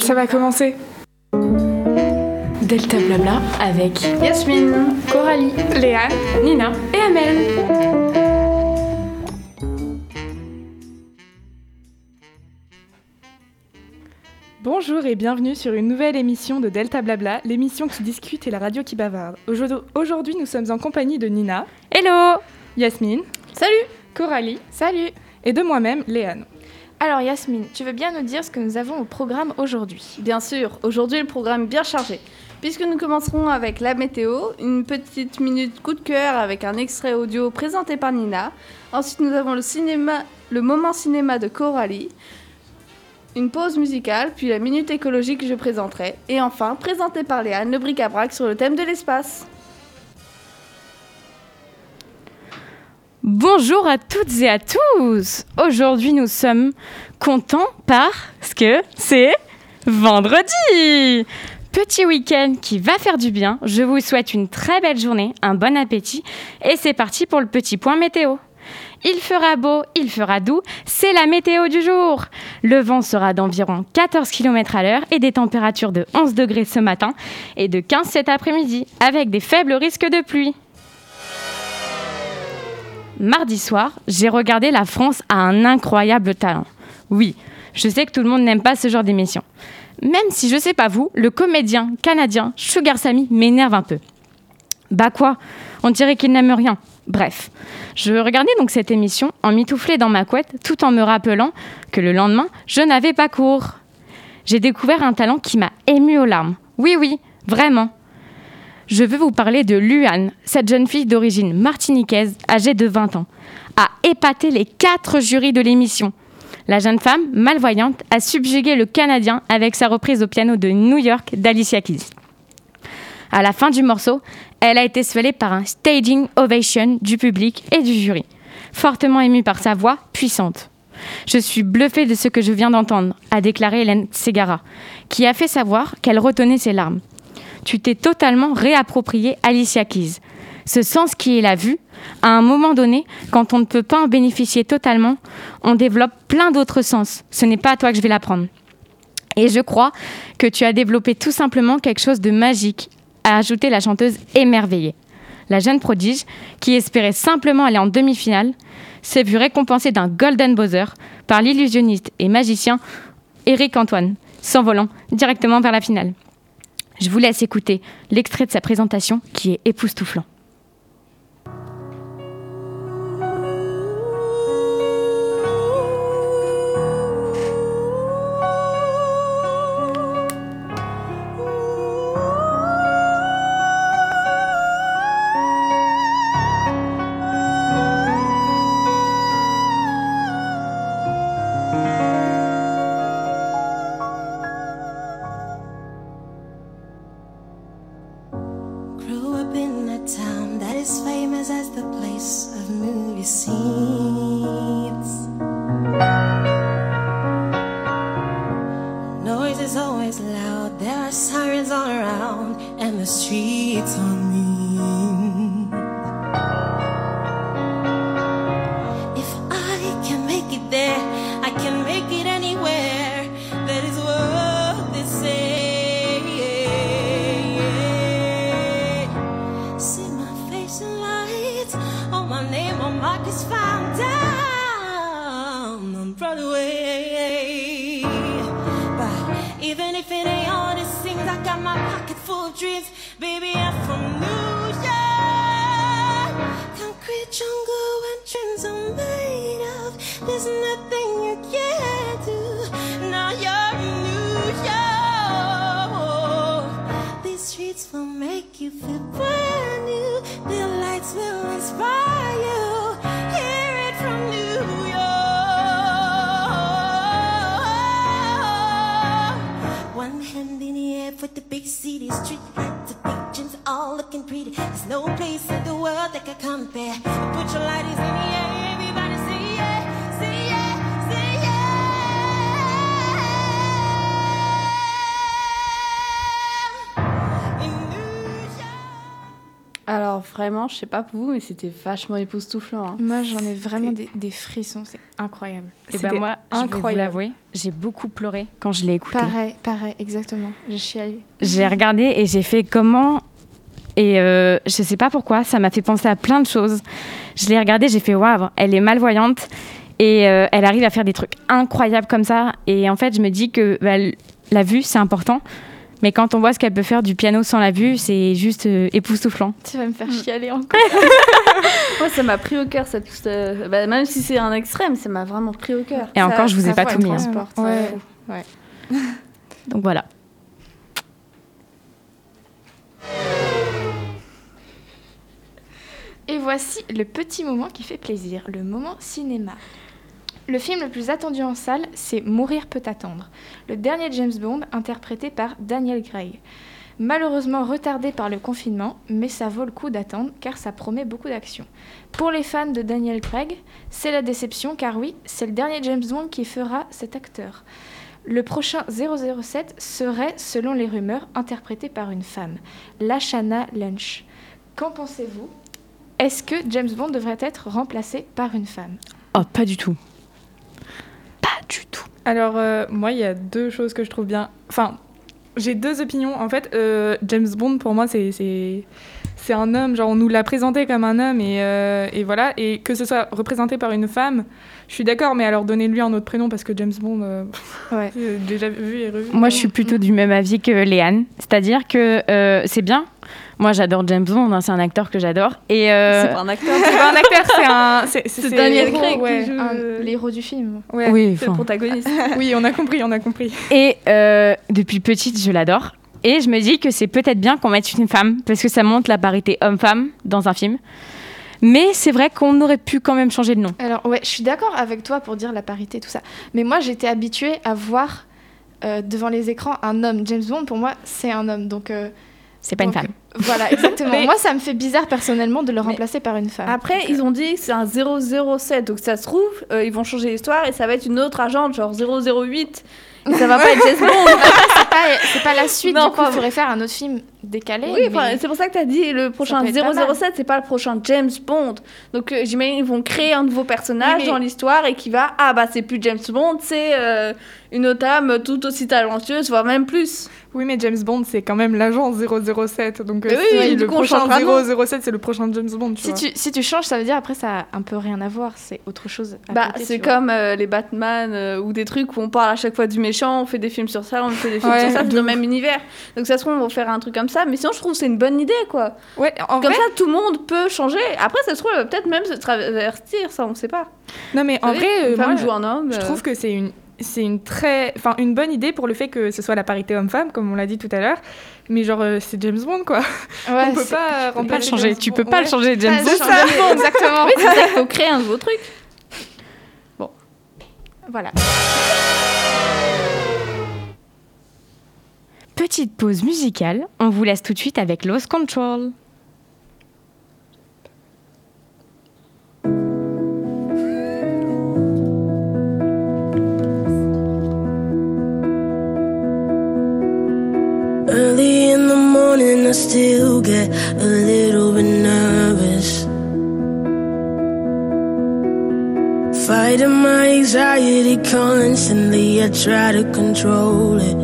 Ça va commencer. Delta Blabla avec Yasmine, Coralie, Léa, Nina et Amel. Bonjour et bienvenue sur une nouvelle émission de Delta Blabla, l'émission qui discute et la radio qui bavarde. Aujourd'hui, nous sommes en compagnie de Nina. Hello Yasmine. Salut Coralie. Salut Et de moi-même, Léane. Alors Yasmine, tu veux bien nous dire ce que nous avons au programme aujourd'hui? Bien sûr, aujourd'hui le programme est bien chargé, puisque nous commencerons avec la météo, une petite minute coup de cœur avec un extrait audio présenté par Nina. Ensuite nous avons le cinéma, le moment cinéma de Coralie, une pause musicale, puis la minute écologique que je présenterai, et enfin présenté par Léane, le bric-à-brac sur le thème de l'espace. Bonjour à toutes et à tous Aujourd'hui nous sommes contents parce que c'est vendredi Petit week-end qui va faire du bien, je vous souhaite une très belle journée, un bon appétit et c'est parti pour le petit point météo. Il fera beau, il fera doux, c'est la météo du jour. Le vent sera d'environ 14 km à l'heure et des températures de 11 degrés ce matin et de 15 cet après-midi, avec des faibles risques de pluie. Mardi soir, j'ai regardé La France a un incroyable talent. Oui, je sais que tout le monde n'aime pas ce genre d'émission. Même si je sais pas vous, le comédien canadien Sugar Sammy m'énerve un peu. Bah quoi On dirait qu'il n'aime rien. Bref, je regardais donc cette émission en mitouflée dans ma couette tout en me rappelant que le lendemain, je n'avais pas cours. J'ai découvert un talent qui m'a ému aux larmes. Oui, oui, vraiment. Je veux vous parler de Luan, cette jeune fille d'origine martiniquaise, âgée de 20 ans, a épaté les quatre jurys de l'émission. La jeune femme, malvoyante, a subjugué le Canadien avec sa reprise au piano de New York d'Alicia Keys. À la fin du morceau, elle a été swellée par un staging ovation du public et du jury, fortement émue par sa voix puissante. Je suis bluffée de ce que je viens d'entendre, a déclaré Hélène Segara, qui a fait savoir qu'elle retenait ses larmes. Tu t'es totalement réapproprié Alicia Keys. Ce sens qui est la vue, à un moment donné, quand on ne peut pas en bénéficier totalement, on développe plein d'autres sens. Ce n'est pas à toi que je vais l'apprendre. Et je crois que tu as développé tout simplement quelque chose de magique, a ajouté la chanteuse émerveillée. La jeune prodige, qui espérait simplement aller en demi-finale, s'est vue récompensée d'un Golden Buzzer par l'illusionniste et magicien Eric Antoine, s'envolant directement vers la finale. Je vous laisse écouter l'extrait de sa présentation qui est époustouflant. There's nothing you can't do. Now you're in New York. These streets will make you feel brand new. The lights will inspire you. Hear it from New York. One hand in the air for the big city street lights, the big gyms all looking pretty. There's no place in the world that can compare. Put your lighters in vraiment, je sais pas pour vous, mais c'était vachement époustouflant. hein. Moi, j'en ai vraiment des, des frissons, c'est incroyable. Et ben C'était moi, je vais vous incroyable. l'avouer, j'ai beaucoup pleuré quand je l'ai écouté. Pareil, pareil, exactement. J'ai chialé. J'ai regardé et j'ai fait comment. Et euh, je sais pas pourquoi, ça m'a fait penser à plein de choses. Je l'ai regardé, j'ai fait waouh, elle est malvoyante et euh, elle arrive à faire des trucs incroyables comme ça. Et en fait, je me dis que bah, la vue, c'est important. Mais quand on voit ce qu'elle peut faire du piano sans la vue, c'est juste euh, époustouflant. Tu vas me faire chialer encore. Moi, ça m'a pris au cœur, cette, cette- bah, même si c'est un extrême, ça m'a vraiment pris au cœur. Et Ça- encore, je vous ai pas tout mis. hein. Ouais. ouais. Donc voilà. Et voici le petit moment qui fait plaisir, le moment cinéma. Le film le plus attendu en salle, c'est Mourir peut attendre, le dernier James Bond interprété par Daniel Craig. Malheureusement retardé par le confinement, mais ça vaut le coup d'attendre car ça promet beaucoup d'action. Pour les fans de Daniel Craig, c'est la déception car oui, c'est le dernier James Bond qui fera cet acteur. Le prochain 007 serait, selon les rumeurs, interprété par une femme, Lashana Lynch. Qu'en pensez-vous? Est-ce que James Bond devrait être remplacé par une femme? Oh, pas du tout. Pas du tout. Alors, euh, moi, il y a deux choses que je trouve bien. Enfin, j'ai deux opinions. En fait, euh, James Bond, pour moi, c'est. un homme, genre on nous l'a présenté comme un homme et, euh, et voilà, et que ce soit représenté par une femme, je suis d'accord, mais alors donnez-lui un autre prénom parce que James Bond, euh, Ouais. c'est déjà vu et revu. Moi, je suis plutôt du même avis que Léane. C'est-à-dire que euh, c'est bien. Moi, j'adore James Bond, hein, c'est un acteur que j'adore. Et euh, C'est pas un acteur, C'est pas un acteur, c'est un. C'est, c'est Daniel Craig ouais. qui joue. L'héros du film. Ouais. oui, c'est le protagoniste. Oui, on a compris, on a compris. Et euh, depuis petite, je l'adore. Et je me dis que c'est peut-être bien qu'on mette une femme, parce que ça montre la parité homme-femme dans un film. Mais c'est vrai qu'on aurait pu quand même changer de nom. Alors, ouais, je suis d'accord avec toi pour dire la parité, tout ça. Mais moi, j'étais habituée à voir euh, devant les écrans un homme. James Bond, pour moi, c'est un homme. Donc, euh, C'est pas une femme. Voilà, exactement. Mais- moi, ça me fait bizarre personnellement de le Mais- remplacer par une femme. Après, ils ont dit que c'est un 007, donc ça se trouve, euh, ils vont changer l'histoire et ça va être une autre agente, genre 008. Et ça va pas être James Bond. c'est pas, c'est pas la suite, Non, du coup, il faudrait faire un autre film décalé. Oui, mais- c'est pour ça que tu as dit le prochain peut être pas mal. 007, c'est pas le prochain James Bond. Donc euh, j'imagine ils vont créer un nouveau personnage Oui, mais- dans l'histoire et qui va ah bah c'est plus James Bond, c'est euh, une autre âme tout aussi talentueuse, voire même plus. Oui, mais James Bond, c'est quand même l'agent 007. Donc, euh, oui, si oui, du le coup, on prochain changera de nom. 007, c'est le prochain James Bond, tu Si vois. tu, si tu changes, ça veut dire après ça a un peu rien à voir, c'est autre chose. à Bah c'est comme euh, les Batman euh, ou des trucs où on parle à chaque fois du méchant, on fait des films sur ça, on fait des films Ouais, sur ça, c'est dans le même univers. Donc ça se trouve on va faire un truc comme ça, mais sinon je trouve que c'est une bonne idée quoi. Ouais, en Comme vrai, ça tout le monde peut changer. Après ça se trouve elle va peut-être même se traverser, ça on sait pas. non, mais en savez, vrai, euh, une femme moi, joue un homme. je euh, trouve que c'est une. C'est une très, enfin une bonne idée pour le fait que ce soit la parité homme-femme, comme on l'a dit tout à l'heure. Mais genre, euh, c'est James Bond, quoi. Ouais, on peut pas Tu peux pas le changer. James Tu Bond. peux pas le changer, James Bond. changer, Exactement. Oui, c'est ça, il faut créer un nouveau truc. Voilà. Petite pause musicale. On vous laisse tout de suite avec Lost Control. Still get a little bit nervous. Fighting my anxiety constantly, I try to control it.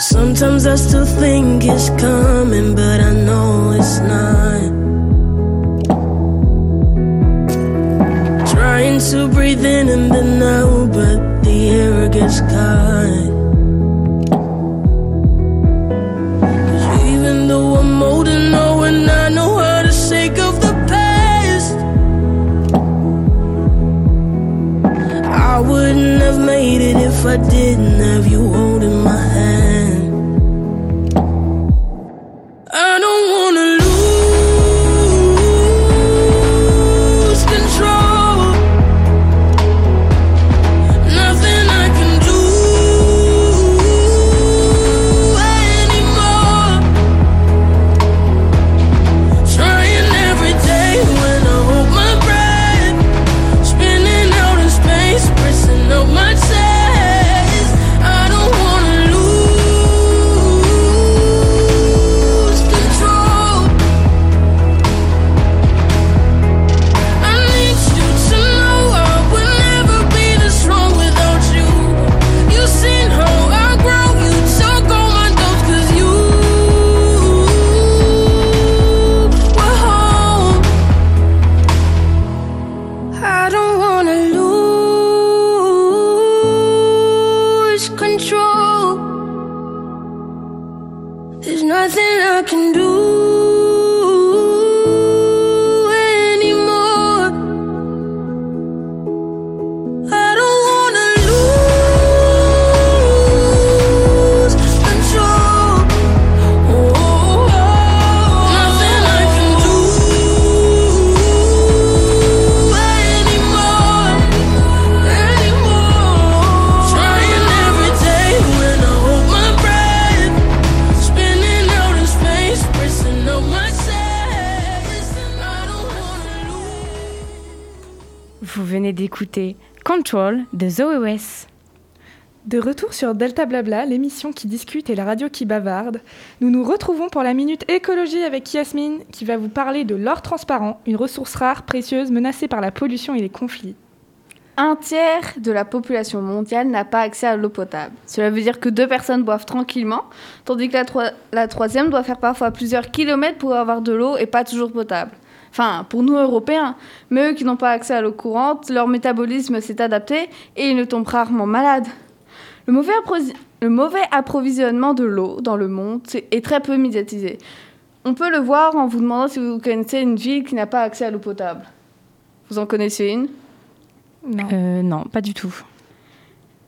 Sometimes I still think it's coming, but I know it's not. Trying to breathe in and then out, but the air gets caught. 'Cause even though I'm old and and I know how to shake off the past, I wouldn't have made it if I didn't have you Vous venez d'écouter Control de Zoé West. De retour sur Delta Blabla, l'émission qui discute et la radio qui bavarde, nous nous retrouvons pour la minute écologie avec Yasmine qui va vous parler de l'or transparent, une ressource rare, précieuse, menacée par la pollution et les conflits. Un tiers de la population mondiale n'a pas accès à l'eau potable. Cela veut dire que deux personnes boivent tranquillement, tandis que la, troi- la troisième doit faire parfois plusieurs kilomètres pour avoir de l'eau et pas toujours potable. Enfin, pour nous Européens, mais eux qui n'ont pas accès à l'eau courante, leur métabolisme s'est adapté et ils ne tombent rarement malades. Le mauvais, approsi- le mauvais approvisionnement de l'eau dans le monde est très peu médiatisé. On peut le voir en vous demandant si vous connaissez une ville qui n'a pas accès à l'eau potable. Vous en connaissez une? Non. Euh, non, pas du tout.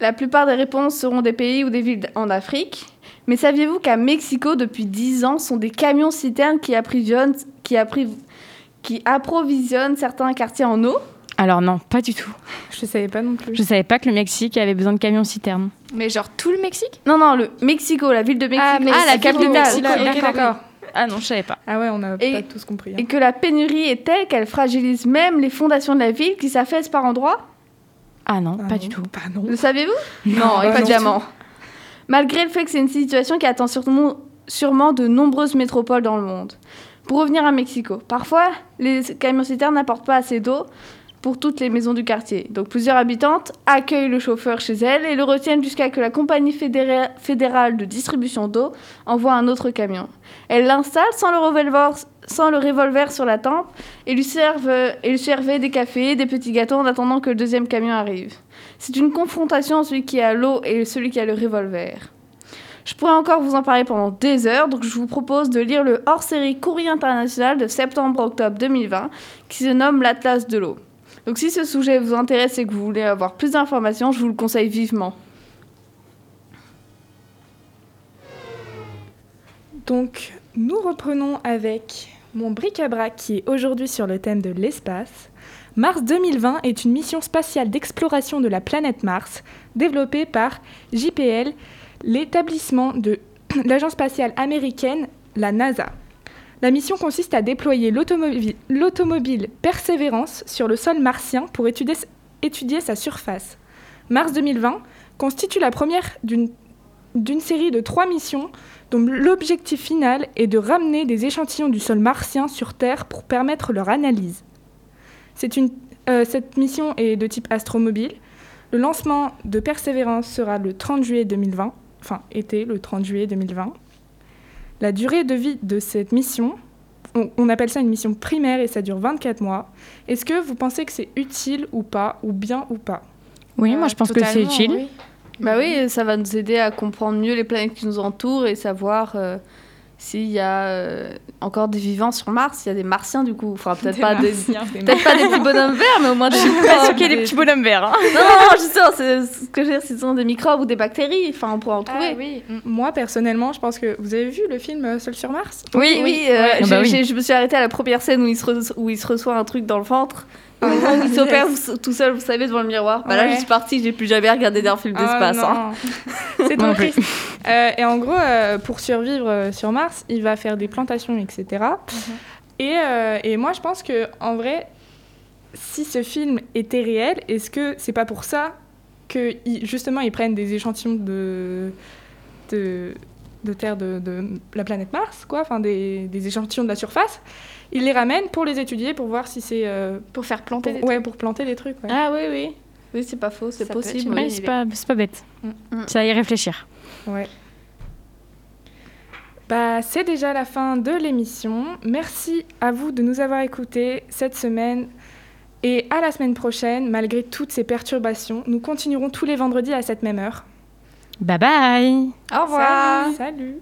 La plupart des réponses seront des pays ou des villes en Afrique. Mais saviez-vous qu'à Mexico, depuis 10 ans, sont des camions-citernes qui, approvisionnent- qui, qui approvisionnent certains quartiers en eau Alors non, pas du tout. Je savais pas non plus. Je savais pas que le Mexique avait besoin de camions citernes. Mais genre tout le Mexique? Non, non, le Mexico, la ville de Mexico, Ah, mais la c'est capitale. D'accord. Ah non, je savais pas. Ah ouais, on n'a Et- pas tous compris. hein. Et que la pénurie est telle qu'elle fragilise même les fondations de la ville qui s'affaissent par endroits? Ah non, Ah pas non, du tout. Bah non. Le saviez-vous Non, bah évidemment. Malgré le fait que c'est une situation qui attend sûrement, sûrement de nombreuses métropoles dans le monde. Pour revenir à Mexico, parfois les camions-citernes n'apportent pas assez d'eau pour toutes les maisons du quartier. Donc plusieurs habitantes accueillent le chauffeur chez elles et le retiennent jusqu'à que la compagnie fédéra- fédérale de distribution d'eau envoie un autre camion. Elles l'installent sans le revolver, sans le revolver sur la tempe et lui servent, et lui des cafés, des petits gâteaux en attendant que le deuxième camion arrive. C'est une confrontation entre celui qui a l'eau et celui qui a le revolver. Je pourrais encore vous en parler pendant des heures, donc je vous propose de lire le hors-série Courrier international de septembre-octobre 2020 qui se nomme L'Atlas de l'eau. Donc si ce sujet vous intéresse et que vous voulez avoir plus d'informations, je vous le conseille vivement. Donc, nous reprenons avec mon bric-à-brac qui est aujourd'hui sur le thème de l'espace. Mars 2020 est une mission spatiale d'exploration de la planète Mars développée par JPL, l'établissement de l'agence spatiale américaine, la NASA. La mission consiste à déployer l'automobile Perseverance sur le sol martien pour étudier, sa surface. Mars 2020 constitue la première d'une série de trois missions dont l'objectif final est de ramener des échantillons du sol martien sur Terre pour permettre leur analyse. Euh, cette mission est de type astromobile. Le lancement de Persévérance sera le 30 juillet 2020 enfin était le 30 juillet 2020. La durée de vie de cette mission, on, on appelle ça une mission primaire et ça dure 24 mois. Est-ce que vous pensez que c'est utile ou pas, ou bien ou pas? Oui, moi je pense que c'est utile. oui. Bah oui, ça va nous aider à comprendre mieux les planètes qui nous entourent et savoir euh, s'il y a euh, encore des vivants sur Mars. Il y a des martiens du coup. Enfin, peut-être pas, des... peut-être pas des petits bonhommes verts, mais au moins des microbes. qu'il y a des petits bonhommes verts. hein. Non, non, non, justement, c'est ce que je veux dire, ce sont des microbes ou des bactéries. Enfin, on pourra en trouver. Ah oui. mm. Moi personnellement, je pense que vous avez vu le film euh, Seul sur Mars? Oui, oui, euh, Ah bah oui. je me suis arrêtée à la première scène où il se, re- où il se reçoit un truc dans le ventre. Au moment où il s'opère tout seul, vous savez, devant le miroir. Bah là, je suis partie, j'ai plus jamais regardé d'un film d'espace. Ah, hein. non. C'est trop triste. Euh, et en gros, euh, pour survivre euh, sur Mars, il va faire des plantations, etc. Mhm. et, euh, et moi, je pense que en vrai, si ce film était réel, est-ce que c'est pas pour ça que justement ils prennent des échantillons de de, de terre de, de la planète Mars, quoi, enfin des, des échantillons de la surface, ils les ramènent pour les étudier, pour voir si c'est euh, Pour faire planter pour, des ouais, pour planter des trucs. ouais. Ah oui, oui. Oui, c'est pas faux, c'est possible. Ouais, c'est pas, pas bête. Mm. Mm. Ça y réfléchir. Ouais. Bah, c'est déjà la fin de l'émission. Merci à vous de nous avoir écoutés cette semaine. Et à la semaine prochaine, malgré toutes ces perturbations, nous continuerons tous les vendredis à cette même heure. Bye bye Au revoir. Salut.